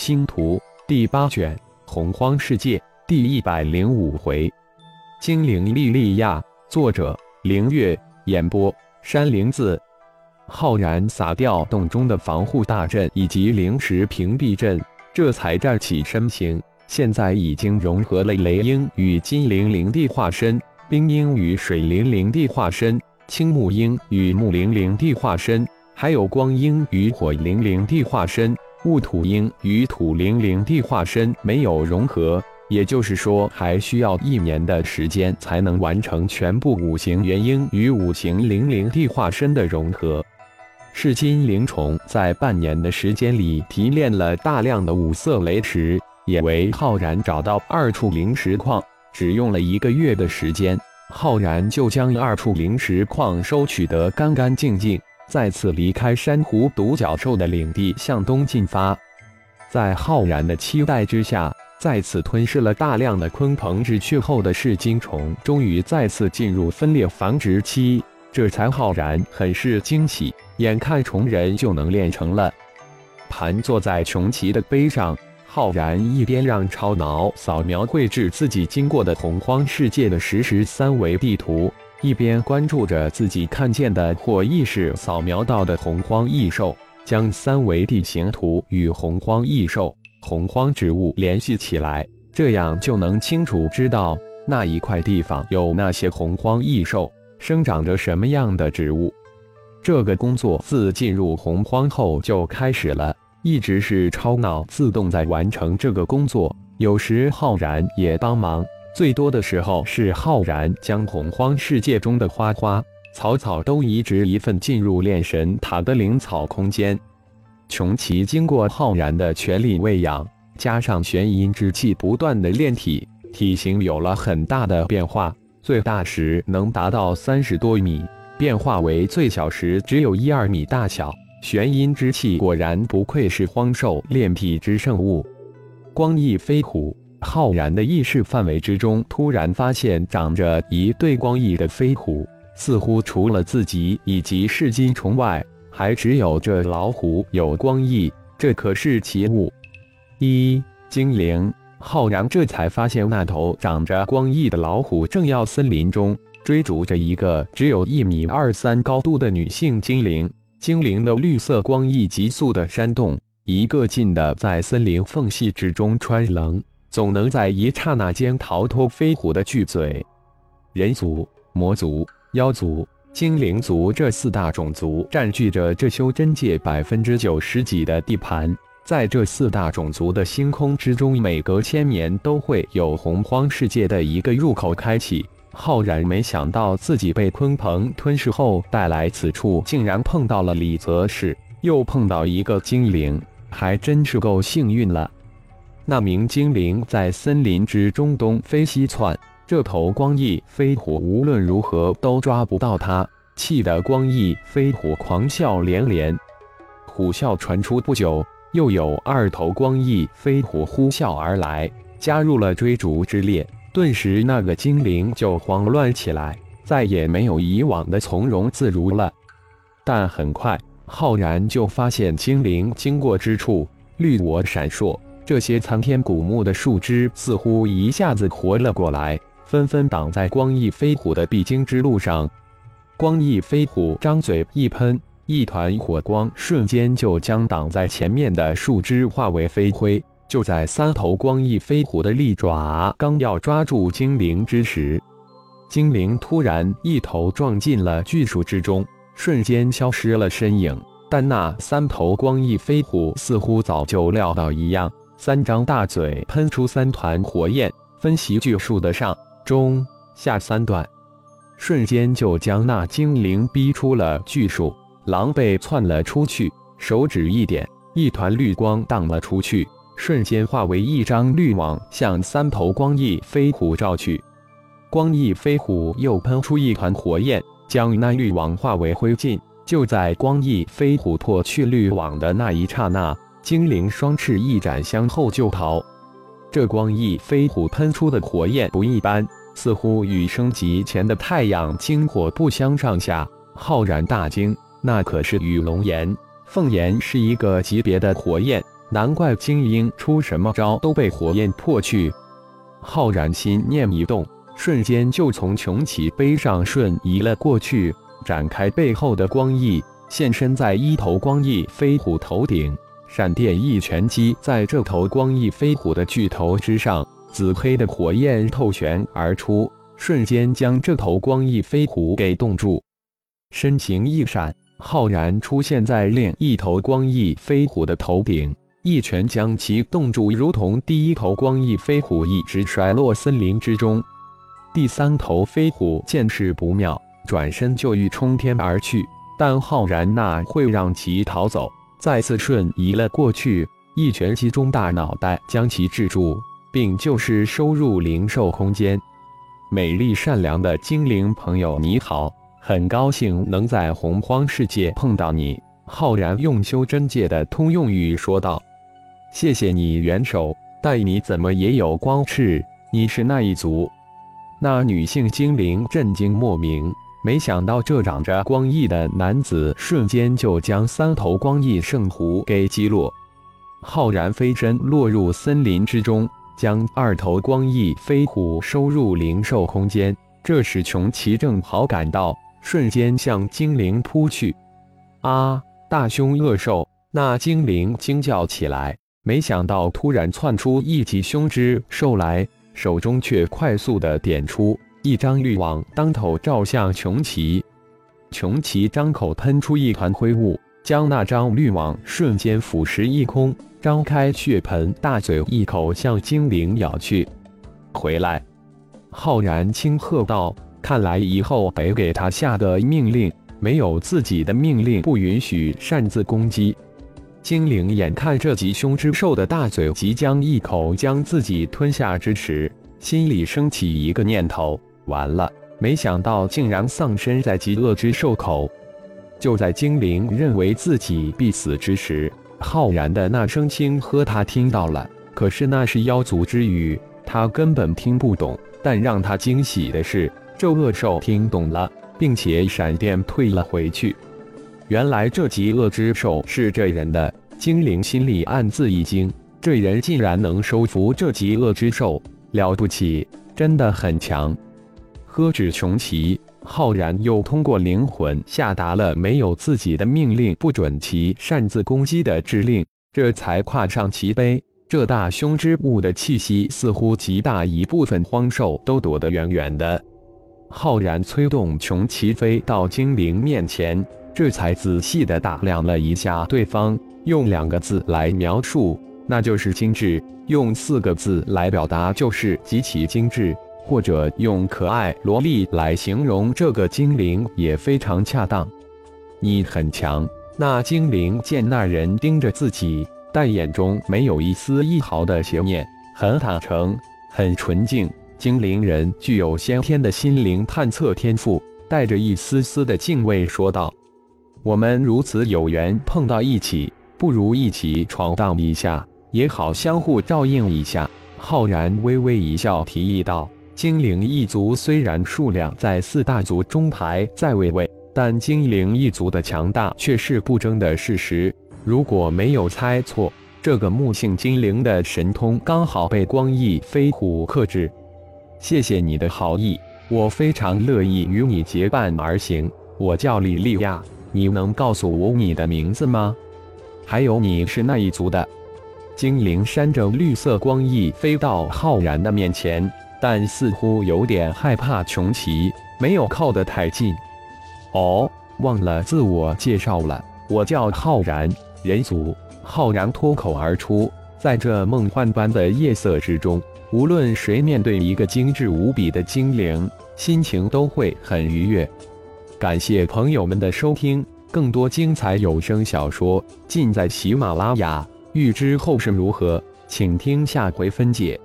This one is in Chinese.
星图第八卷洪荒世界第一百零五回，精灵莉莉亚，作者凌月，演播山灵子。浩然撒掉洞中的防护大阵以及灵石屏蔽阵，这才站起身形。现在已经融合了雷鹰与金灵灵地化身，冰鹰与水灵灵地化身，青木鹰与木灵灵地化身，还有光鹰与火灵灵地化身。雾土鹰与土灵灵地化身没有融合，也就是说，还需要一年的时间才能完成全部五行元婴与五行灵灵地化身的融合。噬金灵虫在半年的时间里提炼了大量的五色雷石，也为浩然找到二处灵石矿，只用了一个月的时间，浩然就将二处灵石矿收取得干干净净。再次离开珊瑚独角兽的领地，向东进发。在浩然的期待之下，再次吞噬了大量的鲲鹏之躯后的噬金虫，终于再次进入分裂繁殖期。这才浩然很是惊喜，眼看虫人就能练成了。盘坐在穷奇的碑上，浩然一边让超脑扫描绘制自己经过的洪荒世界的实时三维地图。一边关注着自己看见的或意识扫描到的洪荒异兽，将三维地形图与洪荒异兽、洪荒植物联系起来，这样就能清楚知道那一块地方有那些洪荒异兽，生长着什么样的植物。这个工作自进入洪荒后就开始了，一直是超脑自动在完成这个工作，有时浩然也帮忙。最多的时候是浩然将洪荒世界中的花花草草都移植一份进入炼神塔的灵草空间。穷奇经过浩然的全力喂养，加上玄阴之气不断的炼体，体型有了很大的变化。最大时能达到三十多米，变化为最小时只有一二米大小。玄阴之气果然不愧是荒兽炼体之圣物。光翼飞虎。浩然的意识范围之中，突然发现长着一对光翼的飞虎，似乎除了自己以及噬金虫外，还只有这老虎有光翼。这可是奇物。一精灵，浩然这才发现那头长着光翼的老虎正要森林中追逐着一个只有一米二三高度的女性精灵。精灵的绿色光翼急速的扇动，一个劲的在森林缝隙之中穿棱。总能在一刹那间逃脱飞虎的巨嘴。人族、魔族、妖族、精灵族这四大种族占据着这修真界百分之九十几的地盘。在这四大种族的星空之中，每隔千年都会有洪荒世界的一个入口开启。浩然没想到自己被鲲鹏吞噬后带来此处，竟然碰到了李泽氏，又碰到一个精灵，还真是够幸运了。那名精灵在森林之中东飞西窜，这头光翼飞虎无论如何都抓不到它，气得光翼飞虎狂笑连连。虎啸传出不久，又有二头光翼飞虎呼啸而来，加入了追逐之列。顿时，那个精灵就慌乱起来，再也没有以往的从容自如了。但很快，浩然就发现精灵经过之处，绿我闪烁。这些参天古木的树枝似乎一下子活了过来，纷纷挡在光翼飞虎的必经之路上。光翼飞虎张嘴一喷，一团火光瞬间就将挡在前面的树枝化为飞灰。就在三头光翼飞虎的利爪刚要抓住精灵之时，精灵突然一头撞进了巨树之中，瞬间消失了身影。但那三头光翼飞虎似乎早就料到一样。三张大嘴喷出三团火焰，分袭巨树的上、中、下三段，瞬间就将那精灵逼出了巨树，狼狈窜了出去。手指一点，一团绿光荡了出去，瞬间化为一张绿网，向三头光翼飞虎照去。光翼飞虎又喷出一团火焰，将那绿网化为灰烬。就在光翼飞虎破去绿网的那一刹那。精灵双翅一展，向后就逃。这光翼飞虎喷出的火焰不一般，似乎与升级前的太阳精火不相上下。浩然大惊，那可是与龙炎、凤炎是一个级别的火焰，难怪精英出什么招都被火焰破去。浩然心念一动，瞬间就从穷奇背上瞬移了过去，展开背后的光翼，现身在一头光翼飞虎头顶。闪电一拳击在这头光翼飞虎的巨头之上，紫黑的火焰透旋而出，瞬间将这头光翼飞虎给冻住。身形一闪，浩然出现在另一头光翼飞虎的头顶，一拳将其冻住，如同第一头光翼飞虎一直甩落森林之中。第三头飞虎见势不妙，转身就欲冲天而去，但浩然那会让其逃走。再次瞬移了过去，一拳击中大脑袋将其制住，并就是收入灵兽空间。美丽善良的精灵朋友，你好，很高兴能在洪荒世界碰到你。浩然用修真界的通用语说道：“谢谢你援手，但你怎么也有光翅？你是那一族？”那女性精灵震惊莫名。没想到这长着光翼的男子瞬间就将三头光翼圣狐给击落，浩然飞身落入森林之中，将二头光翼飞虎收入灵兽空间。这时穷奇正好赶到，瞬间向精灵扑去。啊！大凶恶兽！那精灵惊叫起来，没想到突然窜出一级凶之兽来，手中却快速的点出。一张绿网当头照向穷奇，穷奇张口喷出一团灰雾，将那张绿网瞬间腐蚀一空，张开血盆大嘴一口向精灵咬去。回来！浩然轻喝道：“看来以后得给他下个命令，没有自己的命令不允许擅自攻击。”精灵眼看这吉凶之兽的大嘴即将一口将自己吞下之时，心里升起一个念头。完了！没想到竟然丧身在极恶之兽口。就在精灵认为自己必死之时，浩然的那声轻喝他听到了，可是那是妖族之语，他根本听不懂。但让他惊喜的是，这恶兽听懂了，并且闪电退了回去。原来这极恶之兽是这人的。精灵心里暗自一惊，这人竟然能收服这极恶之兽，了不起，真的很强。呵止穷奇，浩然又通过灵魂下达了没有自己的命令不准其擅自攻击的指令，这才跨上其碑。这大凶之物的气息似乎极大一部分荒兽都躲得远远的。浩然催动穷奇飞到精灵面前，这才仔细的打量了一下对方，用两个字来描述，那就是精致；用四个字来表达，就是极其精致。或者用可爱萝莉来形容这个精灵也非常恰当。你很强。那精灵见那人盯着自己，但眼中没有一丝一毫的邪念，很坦诚，很纯净。精灵人具有先天的心灵探测天赋，带着一丝丝的敬畏说道：“我们如此有缘碰到一起，不如一起闯荡一下，也好相互照应一下。”浩然微微一笑，提议道。精灵一族虽然数量在四大族中排在位位，但精灵一族的强大却是不争的事实。如果没有猜错，这个木性精灵的神通刚好被光翼飞虎克制。谢谢你的好意，我非常乐意与你结伴而行。我叫莉莉亚，你能告诉我你的名字吗？还有你是那一族的？精灵扇着绿色光翼飞到浩然的面前。但似乎有点害怕穷奇，没有靠得太近。哦，忘了自我介绍了，我叫浩然，人族。浩然脱口而出。在这梦幻般的夜色之中，无论谁面对一个精致无比的精灵，心情都会很愉悦。感谢朋友们的收听，更多精彩有声小说尽在喜马拉雅。欲知后事如何，请听下回分解。